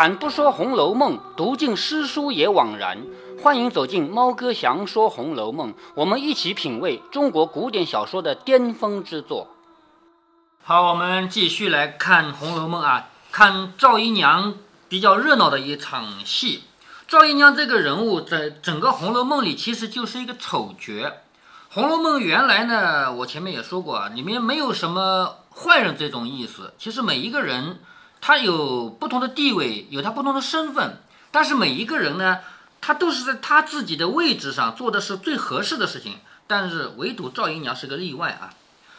开坛不说《红楼梦》，读尽诗书也枉然。欢迎走进猫哥祥说《红楼梦》，我们一起品味中国古典小说的巅峰之作。好，我们继续来看《红楼梦》啊，看赵姨娘比较热闹的一场戏。赵姨娘这个人物在整个《红楼梦》里其实就是一个丑角。《红楼梦》原来呢，我前面也说过啊，里面没有什么坏人这种意思。其实每一个人他有不同的地位，有他不同的身份，但是每一个人呢，他都是在他自己的位置上做的是最合适的事情。但是唯独赵姨娘是个例外啊。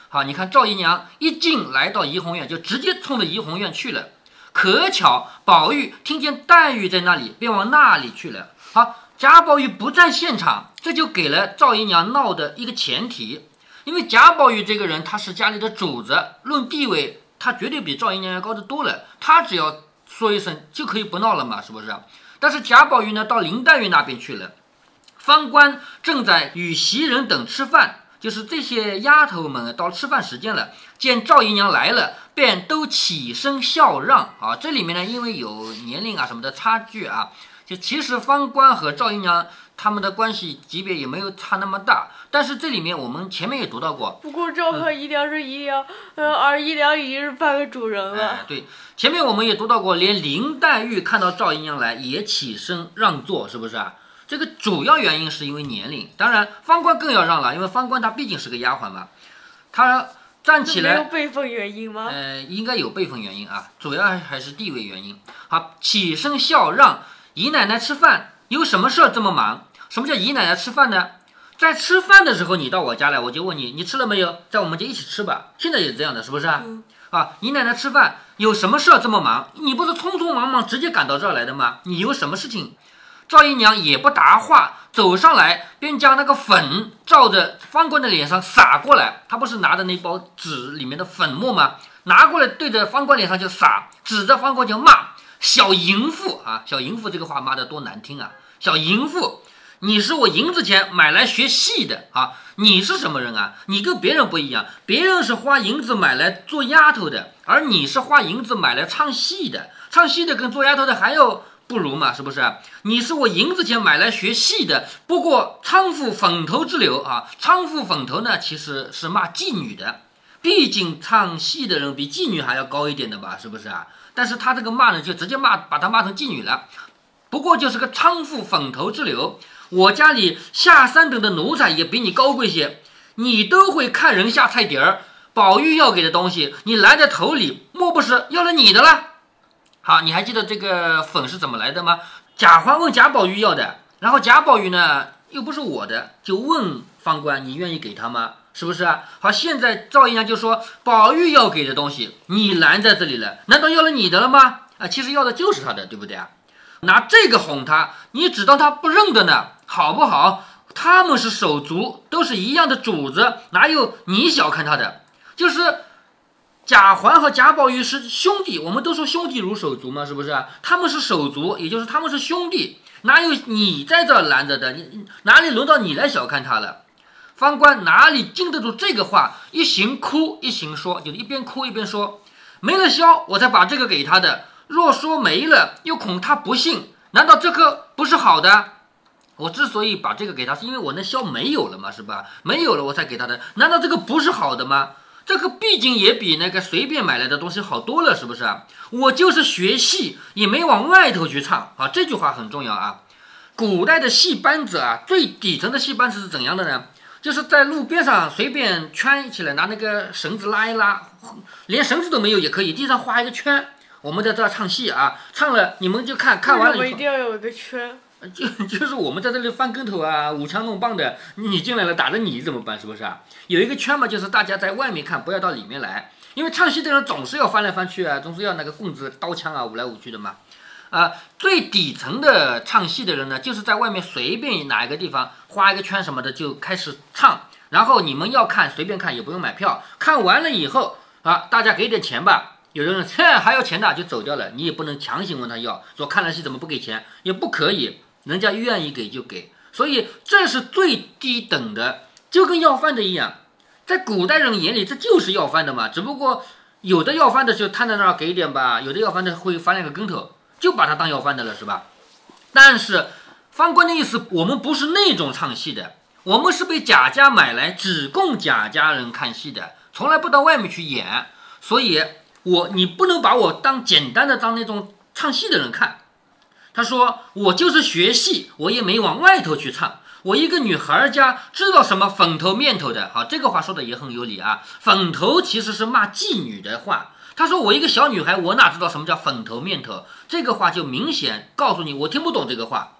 好，你看赵姨娘一进来到怡红院，就直接冲着怡红院去了。可巧宝玉听见黛玉在那里，便往那里去了。好，贾宝玉不在现场，这就给了赵姨娘闹的一个前提。因为贾宝玉这个人，他是家里的主子，论地位，他绝对比赵姨娘要高得多了。他只要说一声，就可以不闹了嘛，是不是？但是贾宝玉呢，到林黛玉那边去了。方官正在与袭人等吃饭。就是这些丫头们到吃饭时间了，见赵姨娘来了，便都起身笑让啊。这里面呢，因为有年龄啊什么的差距啊，就其实方官和赵姨娘他们的关系级别也没有差那么大。但是这里面我们前面也读到过，不过赵和姨娘是姨娘，呃，而姨娘已经是半个主人了。哎，对，前面我们也读到过，连林黛玉看到赵姨娘来也起身让座，是不是啊？这个主要原因是因为年龄，当然方官更要让了，因为方官他毕竟是个丫鬟嘛，他站起来没有辈分原因吗？呃，应该有辈分原因啊，主要还是地位原因。好，起身笑让姨奶奶吃饭，有什么事儿这么忙？什么叫姨奶奶吃饭呢？在吃饭的时候你到我家来，我就问你，你吃了没有？在我们家一起吃吧。现在也是这样的，是不是啊？啊，姨奶奶吃饭有什么事儿这么忙？你不是匆匆忙忙直接赶到这儿来的吗？你有什么事情？赵姨娘也不答话，走上来便将那个粉照着方官的脸上撒过来。她不是拿着那包纸里面的粉末吗？拿过来对着方官脸上就撒，指着方官就骂：“小淫妇啊！小淫妇这个话骂得多难听啊！小淫妇，你是我银子钱买来学戏的啊！你是什么人啊？你跟别人不一样，别人是花银子买来做丫头的，而你是花银子买来唱戏的。唱戏的跟做丫头的还要。”不如嘛，是不是？你是我银子钱买来学戏的，不过娼妇粉头之流啊！娼妇粉头呢，其实是骂妓女的，毕竟唱戏的人比妓女还要高一点的吧，是不是啊？但是他这个骂呢，就直接骂，把他骂成妓女了。不过就是个娼妇粉头之流，我家里下三等的奴才也比你高贵些，你都会看人下菜碟儿。宝玉要给的东西，你拦在头里，莫不是要了你的了？好，你还记得这个粉是怎么来的吗？贾环问贾宝玉要的，然后贾宝玉呢又不是我的，就问方官，你愿意给他吗？是不是啊？好，现在赵姨娘就说宝玉要给的东西，你拦在这里了，难道要了你的了吗？啊，其实要的就是他的，对不对啊？拿这个哄他，你只当他不认得呢，好不好？他们是手足，都是一样的主子，哪有你小看他的？就是。贾环和贾宝玉是兄弟，我们都说兄弟如手足嘛，是不是？他们是手足，也就是他们是兄弟，哪有你在这拦着的？你哪里轮到你来小看他了？方官哪里经得住这个话？一行哭一行说，就一边哭一边说，没了箫，我才把这个给他的。若说没了，又恐他不信，难道这个不是好的？我之所以把这个给他，是因为我那箫没有了嘛，是吧？没有了，我才给他的。难道这个不是好的吗？这个毕竟也比那个随便买来的东西好多了，是不是啊？我就是学戏，也没往外头去唱啊。这句话很重要啊。古代的戏班子啊，最底层的戏班子是怎样的呢？就是在路边上随便圈起来，拿那个绳子拉一拉，连绳子都没有也可以，地上画一个圈。我们在这儿唱戏啊，唱了你们就看看完了。我一定要有一个圈。就 就是我们在这里翻跟头啊，舞枪弄棒的，你进来了打着你怎么办？是不是啊？有一个圈嘛，就是大家在外面看，不要到里面来，因为唱戏的人总是要翻来翻去啊，总是要那个棍子、刀枪啊舞来舞去的嘛。啊，最底层的唱戏的人呢，就是在外面随便哪一个地方画一个圈什么的就开始唱，然后你们要看随便看，也不用买票，看完了以后啊，大家给点钱吧。有的人切还要钱的就走掉了，你也不能强行问他要，说看了戏怎么不给钱，也不可以。人家愿意给就给，所以这是最低等的，就跟要饭的一样，在古代人眼里这就是要饭的嘛。只不过有的要饭的就摊在那儿给点吧，有的要饭的会翻两个跟头，就把他当要饭的了，是吧？但是方官的意思，我们不是那种唱戏的，我们是被贾家买来只供贾家人看戏的，从来不到外面去演，所以我你不能把我当简单的当那种唱戏的人看。他说我就是学戏，我也没往外头去唱。我一个女孩家知道什么粉头面头的？好，这个话说的也很有理啊。粉头其实是骂妓女的话。他说我一个小女孩，我哪知道什么叫粉头面头？这个话就明显告诉你，我听不懂这个话。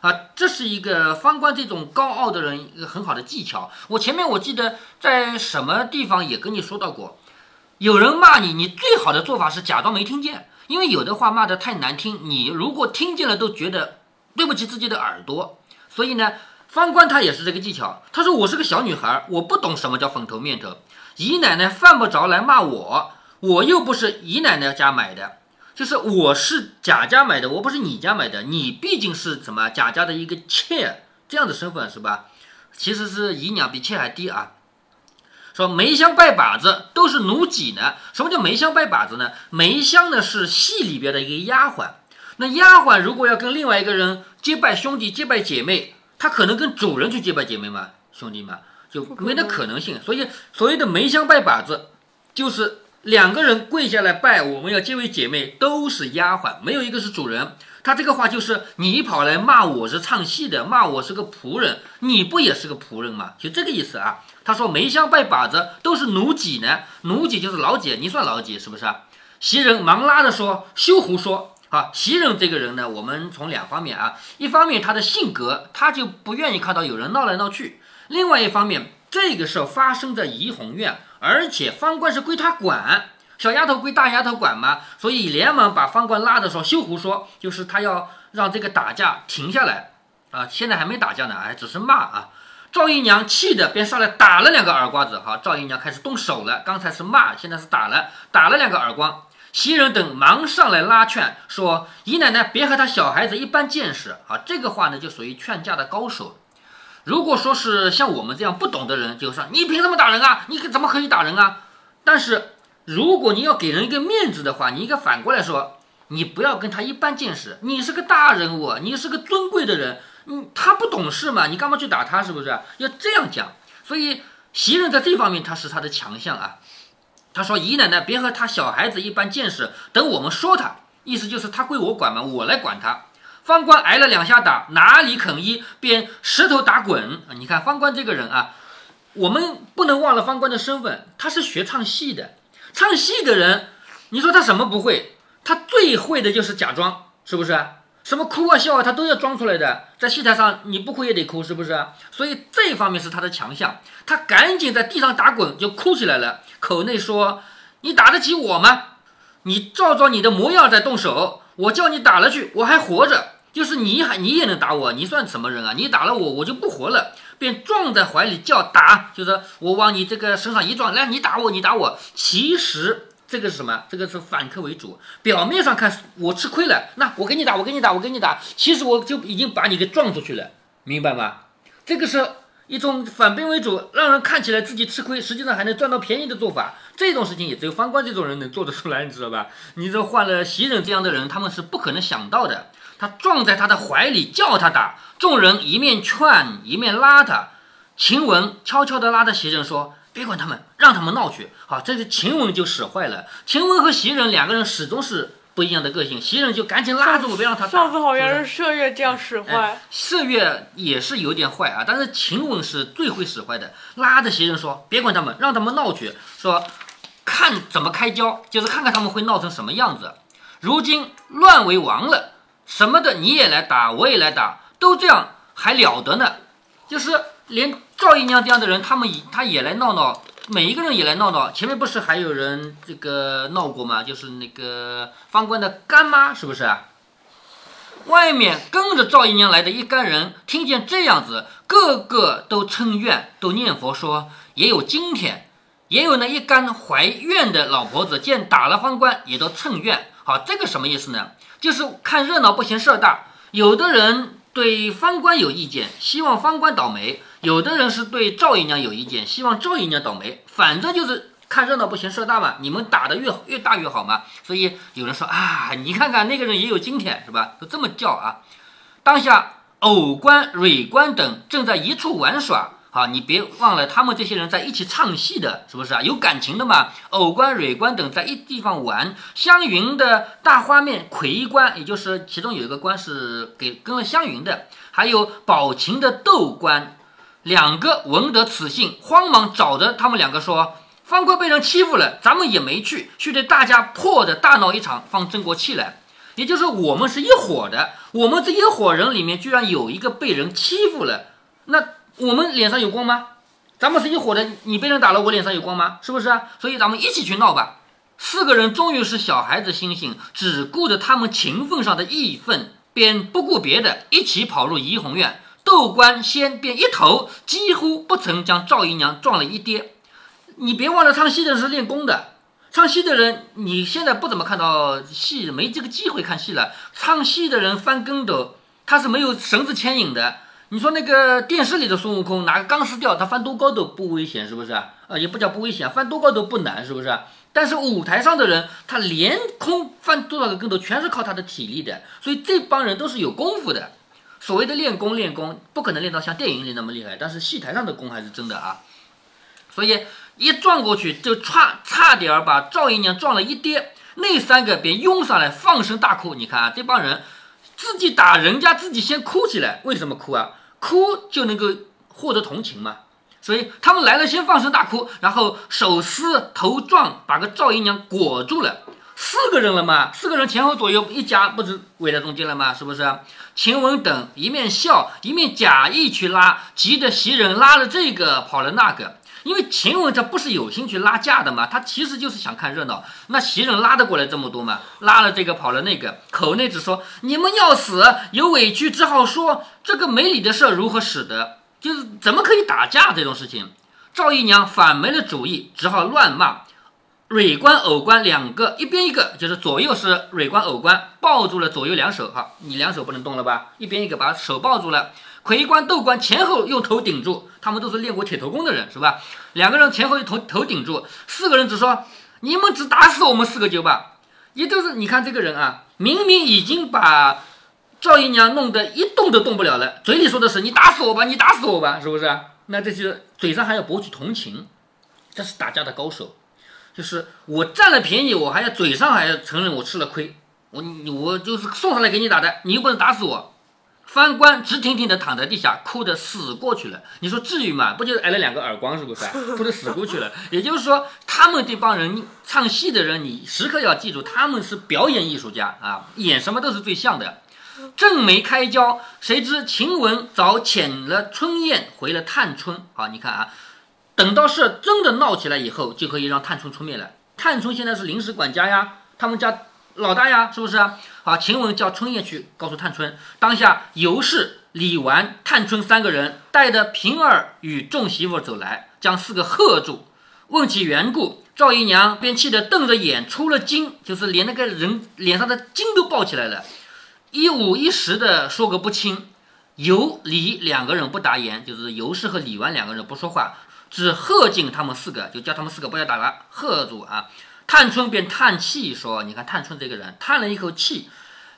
啊，这是一个方官这种高傲的人一个很好的技巧。我前面我记得在什么地方也跟你说到过，有人骂你，你最好的做法是假装没听见，因为有的话骂得太难听，你如果听见了都觉得对不起自己的耳朵。所以呢。方官他也是这个技巧。他说：“我是个小女孩，我不懂什么叫粉头面头。姨奶奶犯不着来骂我，我又不是姨奶奶家买的，就是我是贾家买的，我不是你家买的。你毕竟是什么贾家的一个妾这样的身份是吧？其实是姨娘比妾还低啊。说梅香拜把子都是奴己呢。什么叫梅香拜把子呢？梅香呢是戏里边的一个丫鬟。那丫鬟如果要跟另外一个人结拜兄弟、结拜姐妹。”她可能跟主人去结拜姐妹吗？兄弟们就没那可能性。所以所谓的梅香拜把子，就是两个人跪下来拜，我们要结为姐妹，都是丫鬟，没有一个是主人。他这个话就是你跑来骂我是唱戏的，骂我是个仆人，你不也是个仆人吗？就这个意思啊。他说梅香拜把子都是奴婢呢，奴婢就是老姐，你算老姐是不是啊？袭人忙拉着说：“休胡说。”啊，袭人这个人呢，我们从两方面啊，一方面他的性格，他就不愿意看到有人闹来闹去；另外一方面，这个事儿发生在怡红院，而且方官是归他管，小丫头归大丫头管嘛，所以连忙把方官拉着说：“休胡说，就是他要让这个打架停下来啊！现在还没打架呢，哎，只是骂啊。”赵姨娘气的便上来打了两个耳瓜子，好，赵姨娘开始动手了，刚才是骂，现在是打了，打了两个耳光。袭人等忙上来拉劝，说：“姨奶奶别和他小孩子一般见识啊！”这个话呢，就属于劝架的高手。如果说是像我们这样不懂的人，就说：“你凭什么打人啊？你怎么可以打人啊？”但是如果你要给人一个面子的话，你应该反过来说：“你不要跟他一般见识，你是个大人物，你是个尊贵的人，嗯，他不懂事嘛，你干嘛去打他？是不是要这样讲？”所以袭人在这方面他是他的强项啊。他说：“姨奶奶别和他小孩子一般见识，等我们说他，意思就是他归我管嘛，我来管他。”方官挨了两下打，哪里肯依，便石头打滚。你看方官这个人啊，我们不能忘了方官的身份，他是学唱戏的。唱戏的人，你说他什么不会？他最会的就是假装，是不是？什么哭啊笑啊，他都要装出来的。在戏台上，你不哭也得哭，是不是？所以这方面是他的强项。他赶紧在地上打滚，就哭起来了，口内说：“你打得起我吗？你照照你的模样再动手。我叫你打了去，我还活着。就是你还你也能打我，你算什么人啊？你打了我，我就不活了。”便撞在怀里叫打，就是我往你这个身上一撞，来你打我，你打我。其实。这个是什么？这个是反客为主。表面上看我吃亏了，那我给你打，我给你打，我给你打。其实我就已经把你给撞出去了，明白吗？这个是一种反兵为主，让人看起来自己吃亏，实际上还能赚到便宜的做法。这种事情也只有方官这种人能做得出来，你知道吧？你这换了袭人这样的人，他们是不可能想到的。他撞在他的怀里叫他打，众人一面劝一面拉他。晴雯悄悄地拉着袭人说。别管他们，让他们闹去。好，这是晴雯就使坏了。晴雯和袭人两个人始终是不一样的个性。袭人就赶紧拉住，别让他打。上次好像是麝月这样使坏。麝月也是有点坏啊，但是晴雯是最会使坏的。拉着袭人说：“别管他们，让他们闹去。说看怎么开交，就是看看他们会闹成什么样子。如今乱为王了，什么的你也来打，我也来打，都这样还了得呢？就是连。”赵姨娘这样的人，他们也他也来闹闹，每一个人也来闹闹。前面不是还有人这个闹过吗？就是那个方官的干妈，是不是？外面跟着赵姨娘来的一干人，听见这样子，个个都称怨，都念佛说：也有今天，也有呢一干怀怨的老婆子，见打了方官，也都称怨。好，这个什么意思呢？就是看热闹不嫌事儿大，有的人。对方官有意见，希望方官倒霉；有的人是对赵姨娘有意见，希望赵姨娘倒霉。反正就是看热闹不嫌事儿大嘛，你们打得越越大越好嘛。所以有人说啊，你看看那个人也有今天是吧？都这么叫啊。当下偶官、蕊官等正在一处玩耍。好，你别忘了，他们这些人在一起唱戏的，是不是啊？有感情的嘛。偶官、蕊官等在一地方玩。湘云的大花面魁官，也就是其中有一个官是给跟了湘云的，还有宝琴的窦官，两个闻得此信，慌忙找着他们两个说：“方国被人欺负了，咱们也没去，须得大家破的大闹一场，方争过气来。也就是我们是一伙的，我们这一伙人里面居然有一个被人欺负了，那。”我们脸上有光吗？咱们是一伙的，你被人打了，我脸上有光吗？是不是啊？所以咱们一起去闹吧。四个人终于是小孩子心性，只顾着他们情分上的义愤，便不顾别的，一起跑入怡红院。窦官先便一头几乎不曾将赵姨娘撞了一跌。你别忘了，唱戏的是练功的，唱戏的人你现在不怎么看到戏，没这个机会看戏了。唱戏的人翻跟斗，他是没有绳子牵引的。你说那个电视里的孙悟空拿个钢丝吊，他翻多高都不危险，是不是啊？呃，也不叫不危险，翻多高都不难，是不是？但是舞台上的人，他连空翻多少个跟头，全是靠他的体力的，所以这帮人都是有功夫的。所谓的练功，练功不可能练到像电影里那么厉害，但是戏台上的功还是真的啊。所以一撞过去，就差差点把赵姨娘撞了一跌，那三个便拥上来放声大哭。你看啊，这帮人自己打人家，自己先哭起来，为什么哭啊？哭就能够获得同情嘛，所以他们来了先放声大哭，然后手撕头撞，把个赵姨娘裹住了。四个人了嘛，四个人前后左右一夹，不是围在中间了吗？是不是？晴雯等一面笑一面假意去拉，急得袭人拉了这个跑了那个。因为秦雯她不是有心去拉架的嘛，她其实就是想看热闹。那袭人拉得过来这么多吗？拉了这个跑了那个，口内只说你们要死，有委屈只好说这个没理的事如何使得？就是怎么可以打架这种事情？赵姨娘反没了主意，只好乱骂。蕊官、偶官两个一边一个，就是左右是蕊官、偶官抱住了左右两手，哈，你两手不能动了吧？一边一个把手抱住了。魁官、斗官前后用头顶住，他们都是练过铁头功的人，是吧？两个人前后用头头顶住，四个人只说：“你们只打死我们四个就罢。”也就是你看这个人啊，明明已经把赵姨娘弄得一动都动不了了，嘴里说的是“你打死我吧，你打死我吧”，是不是？那这些嘴上还要博取同情，这是打架的高手。就是我占了便宜，我还要嘴上还要承认我吃了亏，我我就是送上来给你打的，你又不能打死我。翻官直挺挺的躺在地下，哭得死过去了。你说至于吗？不就是挨了两个耳光，是不是？哭得死过去了。也就是说，他们这帮人唱戏的人，你时刻要记住，他们是表演艺术家啊，演什么都是最像的。正没开交，谁知晴雯早遣了春燕回了探春。好，你看啊，等到事真的闹起来以后，就可以让探春出面了。探春现在是临时管家呀，他们家。老大呀，是不是？好，晴雯叫春燕去告诉探春，当下尤氏、李纨、探春三个人带着平儿与众媳妇走来，将四个喝住，问起缘故，赵姨娘便气得瞪着眼，出了惊，就是连那个人脸上的筋都爆起来了，一五一十的说个不清。尤、李两个人不答言，就是尤氏和李纨两个人不说话，只喝进他们四个，就叫他们四个不要打了，喝住啊。探春便叹气说：“你看探春这个人，叹了一口气，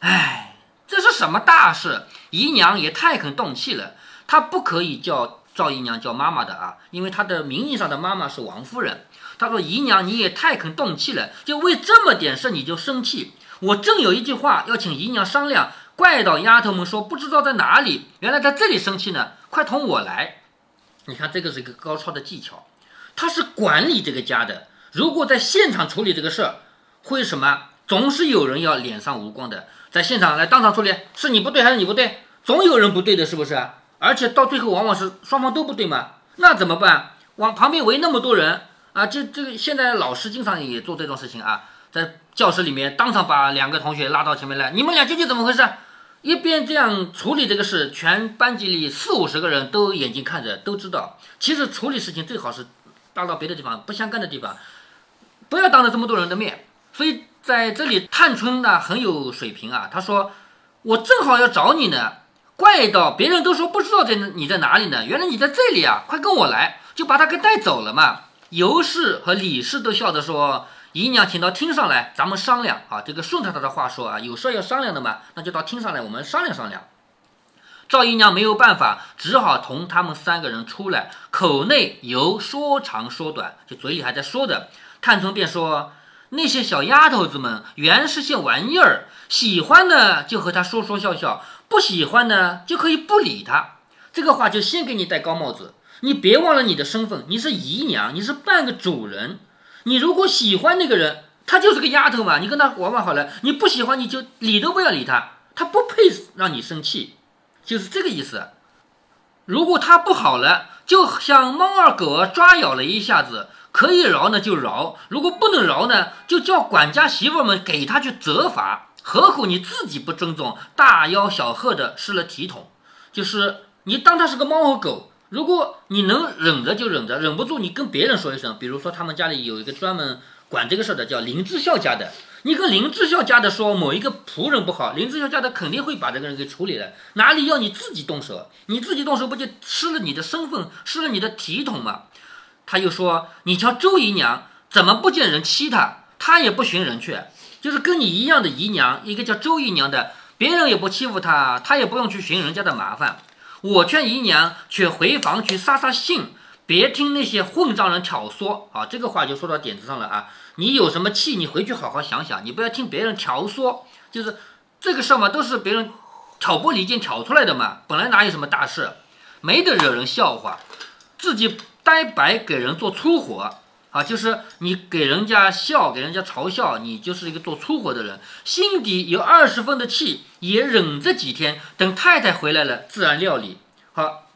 哎，这是什么大事？姨娘也太肯动气了。她不可以叫赵姨娘叫妈妈的啊，因为她的名义上的妈妈是王夫人。她说姨娘你也太肯动气了，就为这么点事你就生气。我正有一句话要请姨娘商量，怪到丫头们说不知道在哪里，原来在这里生气呢。快同我来。你看这个是一个高超的技巧，她是管理这个家的。”如果在现场处理这个事儿，会什么？总是有人要脸上无光的，在现场来当场处理，是你不对还是你不对？总有人不对的，是不是？而且到最后往往是双方都不对嘛，那怎么办？往旁边围那么多人啊，这这个现在老师经常也做这种事情啊，在教室里面当场把两个同学拉到前面来，你们俩究竟怎么回事？一边这样处理这个事，全班级里四五十个人都眼睛看着，都知道。其实处理事情最好是拉到别的地方不相干的地方。不要当着这么多人的面，所以在这里，探春呢很有水平啊。她说：“我正好要找你呢，怪到别人都说不知道在你在哪里呢，原来你在这里啊！快跟我来，就把他给带走了嘛。”尤氏和李氏都笑着说：“姨娘，请到厅上来，咱们商量啊。”这个顺着他的话说啊，有事要商量的嘛，那就到厅上来，我们商量商量。赵姨娘没有办法，只好同他们三个人出来，口内由说长说短，就嘴里还在说着。探春便说：“那些小丫头子们原是些玩意儿，喜欢呢就和她说说笑笑，不喜欢呢就可以不理她。”这个话就先给你戴高帽子，你别忘了你的身份，你是姨娘，你是半个主人。你如果喜欢那个人，他就是个丫头嘛，你跟他玩玩好了；你不喜欢，你就理都不要理他，他不配让你生气。就是这个意思。如果他不好了，就像猫儿狗抓咬了一下子，可以饶呢就饶；如果不能饶呢，就叫管家媳妇们给他去责罚。何苦你自己不尊重，大吆小喝的失了体统？就是你当他是个猫和狗，如果你能忍着就忍着，忍不住你跟别人说一声。比如说他们家里有一个专门管这个事儿的，叫林志孝家的。你跟林志孝家的说某一个仆人不好，林志孝家的肯定会把这个人给处理了。哪里要你自己动手？你自己动手不就失了你的身份，失了你的体统吗？他又说：“你瞧周姨娘怎么不见人欺她？她也不寻人去，就是跟你一样的姨娘，一个叫周姨娘的，别人也不欺负她，她也不用去寻人家的麻烦。我劝姨娘去回房去撒撒性。”别听那些混账人挑唆啊！这个话就说到点子上了啊！你有什么气，你回去好好想想，你不要听别人挑唆，就是这个事儿嘛，都是别人挑拨离间挑出来的嘛。本来哪有什么大事，没得惹人笑话，自己呆白给人做粗活啊！就是你给人家笑，给人家嘲笑，你就是一个做粗活的人，心底有二十分的气，也忍着几天，等太太回来了，自然料理好。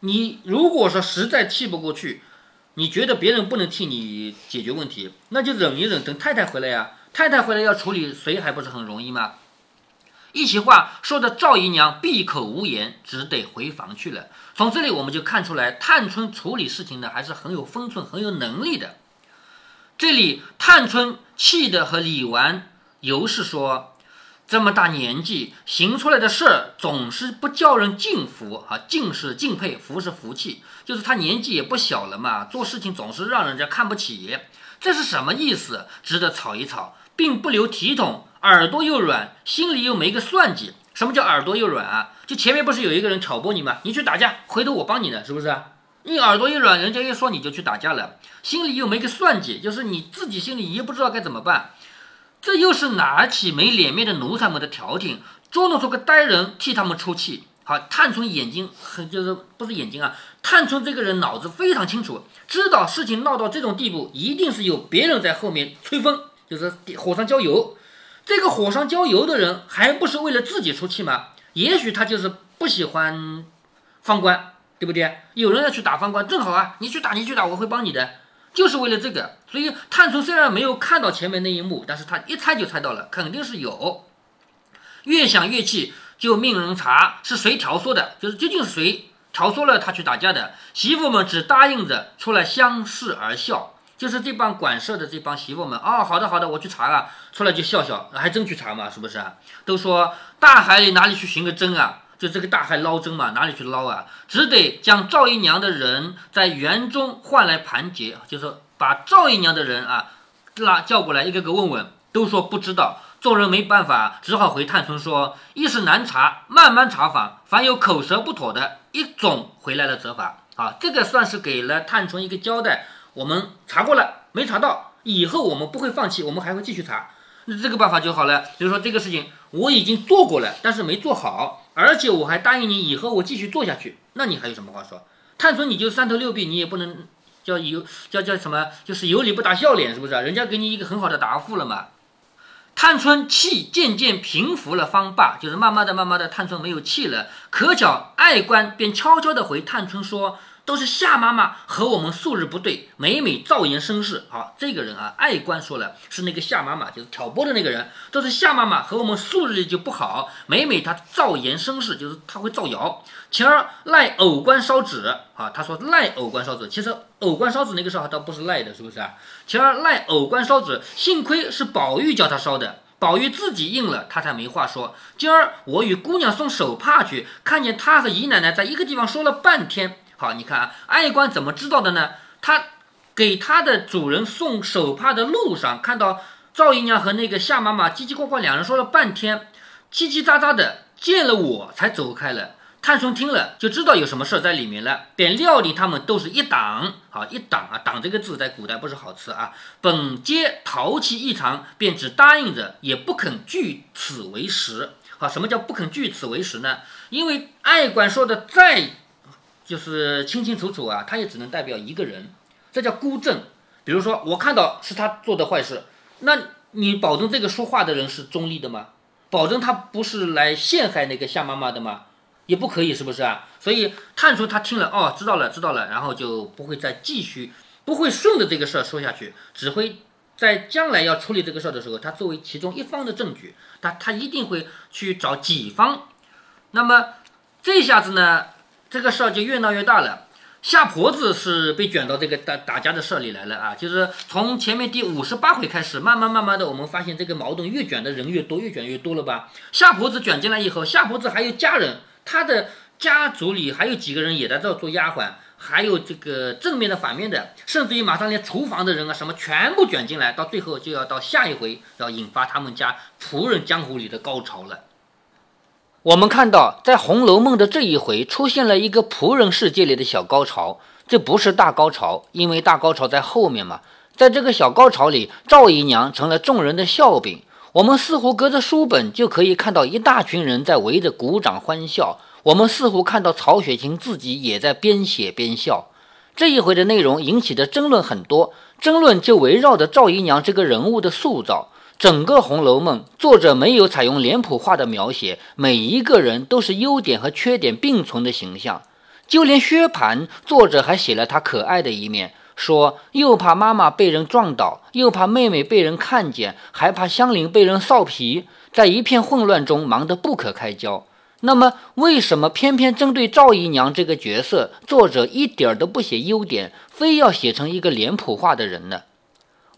你如果说实在气不过去，你觉得别人不能替你解决问题，那就忍一忍，等太太回来呀。太太回来要处理谁还不是很容易吗？一席话说的赵姨娘闭口无言，只得回房去了。从这里我们就看出来，探春处理事情呢还是很有分寸、很有能力的。这里探春气的和李纨、尤氏说。这么大年纪行出来的事儿，总是不叫人敬服啊！敬是敬佩，服是服气，就是他年纪也不小了嘛，做事情总是让人家看不起，这是什么意思？值得吵一吵，并不留体统，耳朵又软，心里又没个算计。什么叫耳朵又软啊？就前面不是有一个人挑拨你吗？你去打架，回头我帮你呢，是不是？你耳朵一软，人家一说你就去打架了，心里又没个算计，就是你自己心里也不知道该怎么办。这又是拿起没脸面的奴才们的调停，捉弄出个呆人替他们出气。好，探春眼睛很就是不是眼睛啊，探春这个人脑子非常清楚，知道事情闹到这种地步，一定是有别人在后面吹风，就是火上浇油。这个火上浇油的人还不是为了自己出气吗？也许他就是不喜欢方官，对不对？有人要去打方官，正好啊，你去打，你去打，我会帮你的。就是为了这个，所以探春虽然没有看到前面那一幕，但是他一猜就猜到了，肯定是有。越想越气，就命人查是谁挑唆的，就是究竟是谁挑唆了他去打架的。媳妇们只答应着出来相视而笑，就是这帮管事的这帮媳妇们啊，好的好的，我去查啊，出来就笑笑，还真去查嘛，是不是？都说大海里哪里去寻个针啊？就这个大海捞针嘛，哪里去捞啊？只得将赵姨娘的人在园中换来盘结，就是把赵姨娘的人啊拉叫过来，一个个问问，都说不知道。众人没办法，只好回探春说：一是难查，慢慢查访，凡有口舌不妥的，一种回来了责罚。啊，这个算是给了探春一个交代。我们查过了，没查到，以后我们不会放弃，我们还会继续查。那这个办法就好了。比如说这个事情我已经做过了，但是没做好。而且我还答应你，以后我继续做下去，那你还有什么话说？探春，你就三头六臂，你也不能叫有叫叫什么，就是有理不打笑脸，是不是？人家给你一个很好的答复了嘛。探春气渐渐平服了，方罢，就是慢慢的、慢慢的，探春没有气了。可巧爱官便悄悄的回探春说。都是夏妈妈和我们素日不对，每每造言生事。好，这个人啊，爱官说了，是那个夏妈妈，就是挑拨的那个人。都是夏妈妈和我们素日就不好，每每他造言生事，就是他会造谣。前儿赖偶官烧纸啊，他说赖偶官烧纸，其实偶官烧纸那个时候倒不是赖的，是不是啊？前儿赖偶官烧纸，幸亏是宝玉叫他烧的，宝玉自己应了，他才没话说。今儿我与姑娘送手帕去，看见他和姨奶奶在一个地方说了半天。好，你看啊，爱官怎么知道的呢？他给他的主人送手帕的路上，看到赵姨娘和那个夏妈妈叽叽呱呱两人说了半天，叽叽喳喳的，见了我才走开了。探春听了就知道有什么事在里面了，便料定他们都是一党。好，一党啊，党这个字在古代不是好词啊。本皆淘气异常，便只答应着，也不肯据此为实。好，什么叫不肯据此为实呢？因为爱官说的再就是清清楚楚啊，他也只能代表一个人，这叫孤证。比如说，我看到是他做的坏事，那你保证这个说话的人是中立的吗？保证他不是来陷害那个夏妈妈的吗？也不可以，是不是啊？所以探出他听了，哦，知道了，知道了，然后就不会再继续，不会顺着这个事儿说下去，只会在将来要处理这个事儿的时候，他作为其中一方的证据，他他一定会去找己方。那么这下子呢，这个事儿就越闹越大了。夏婆子是被卷到这个打打架的事儿里来了啊，就是从前面第五十八回开始，慢慢慢慢的，我们发现这个矛盾越卷的人越多，越卷越多了吧？夏婆子卷进来以后，夏婆子还有家人。她的家族里还有几个人也在这做丫鬟，还有这个正面的、反面的，甚至于马上连厨房的人啊什么全部卷进来，到最后就要到下一回要引发他们家仆人江湖里的高潮了。我们看到，在《红楼梦》的这一回出现了一个仆人世界里的小高潮，这不是大高潮，因为大高潮在后面嘛。在这个小高潮里，赵姨娘成了众人的笑柄。我们似乎隔着书本就可以看到一大群人在围着鼓掌欢笑。我们似乎看到曹雪芹自己也在边写边笑。这一回的内容引起的争论很多，争论就围绕着赵姨娘这个人物的塑造。整个《红楼梦》作者没有采用脸谱化的描写，每一个人都是优点和缺点并存的形象。就连薛蟠，作者还写了他可爱的一面。说又怕妈妈被人撞倒，又怕妹妹被人看见，还怕香菱被人臊皮，在一片混乱中忙得不可开交。那么，为什么偏偏针对赵姨娘这个角色，作者一点都不写优点，非要写成一个脸谱化的人呢？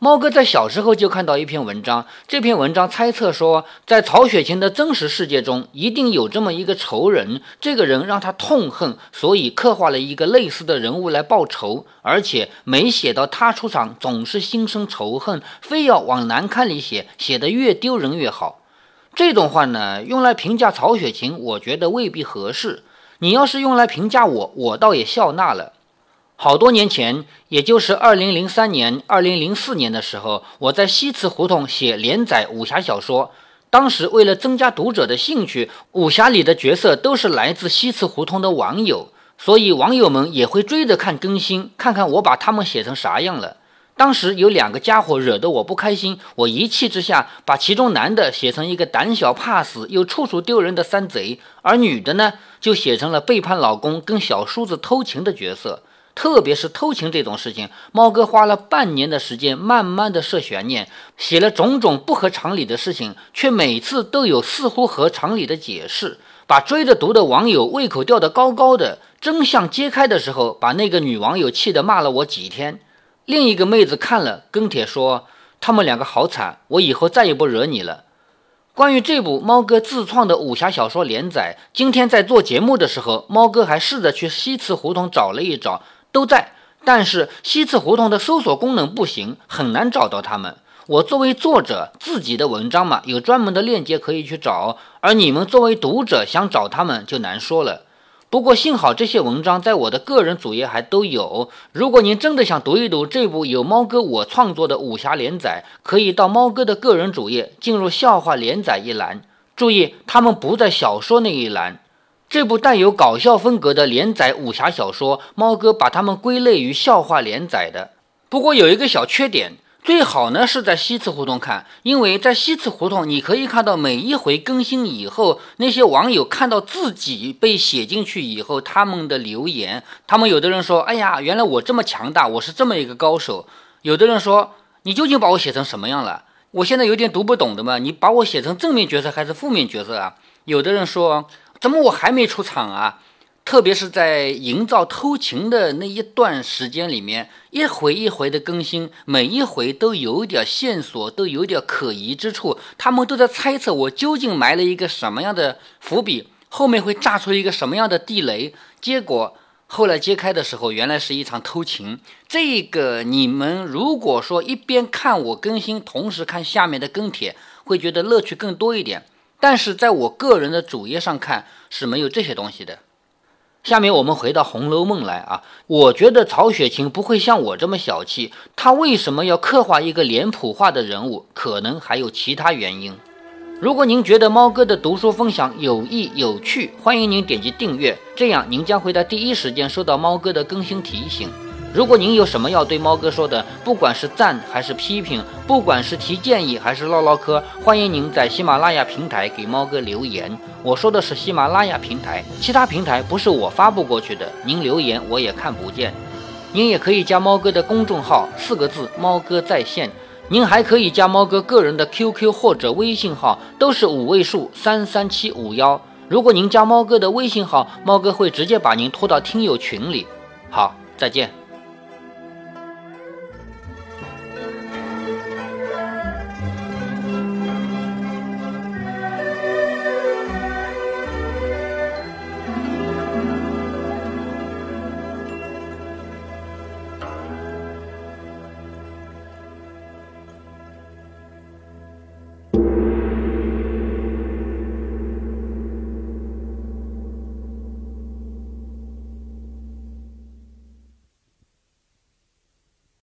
猫哥在小时候就看到一篇文章，这篇文章猜测说，在曹雪芹的真实世界中，一定有这么一个仇人，这个人让他痛恨，所以刻画了一个类似的人物来报仇，而且每写到他出场，总是心生仇恨，非要往难堪里写，写得越丢人越好。这种话呢，用来评价曹雪芹，我觉得未必合适。你要是用来评价我，我倒也笑纳了。好多年前，也就是二零零三年、二零零四年的时候，我在西祠胡同写连载武侠小说。当时为了增加读者的兴趣，武侠里的角色都是来自西祠胡同的网友，所以网友们也会追着看更新，看看我把他们写成啥样了。当时有两个家伙惹得我不开心，我一气之下把其中男的写成一个胆小怕死又处处丢人的山贼，而女的呢，就写成了背叛老公跟小叔子偷情的角色。特别是偷情这种事情，猫哥花了半年的时间，慢慢的设悬念，写了种种不合常理的事情，却每次都有似乎合常理的解释，把追着读的网友胃口吊得高高的。真相揭开的时候，把那个女网友气得骂了我几天。另一个妹子看了，跟帖说他们两个好惨，我以后再也不惹你了。关于这部猫哥自创的武侠小说连载，今天在做节目的时候，猫哥还试着去西祠胡同找了一找。都在，但是西次胡同的搜索功能不行，很难找到他们。我作为作者，自己的文章嘛，有专门的链接可以去找，而你们作为读者想找他们就难说了。不过幸好这些文章在我的个人主页还都有。如果您真的想读一读这部有猫哥我创作的武侠连载，可以到猫哥的个人主页进入笑话连载一栏，注意他们不在小说那一栏。这部带有搞笑风格的连载武侠小说，猫哥把它们归类于笑话连载的。不过有一个小缺点，最好呢是在西祠胡同看，因为在西祠胡同你可以看到每一回更新以后，那些网友看到自己被写进去以后，他们的留言，他们有的人说：“哎呀，原来我这么强大，我是这么一个高手。”有的人说：“你究竟把我写成什么样了？我现在有点读不懂的嘛，你把我写成正面角色还是负面角色啊？”有的人说。怎么我还没出场啊？特别是在营造偷情的那一段时间里面，一回一回的更新，每一回都有点线索，都有点可疑之处。他们都在猜测我究竟埋了一个什么样的伏笔，后面会炸出一个什么样的地雷。结果后来揭开的时候，原来是一场偷情。这个你们如果说一边看我更新，同时看下面的跟帖，会觉得乐趣更多一点。但是在我个人的主页上看是没有这些东西的。下面我们回到《红楼梦》来啊，我觉得曹雪芹不会像我这么小气。他为什么要刻画一个脸谱化的人物？可能还有其他原因。如果您觉得猫哥的读书分享有益有趣，欢迎您点击订阅，这样您将会在第一时间收到猫哥的更新提醒。如果您有什么要对猫哥说的，不管是赞还是批评，不管是提建议还是唠唠嗑，欢迎您在喜马拉雅平台给猫哥留言。我说的是喜马拉雅平台，其他平台不是我发布过去的，您留言我也看不见。您也可以加猫哥的公众号，四个字“猫哥在线”。您还可以加猫哥个人的 QQ 或者微信号，都是五位数三三七五幺。如果您加猫哥的微信号，猫哥会直接把您拖到听友群里。好，再见。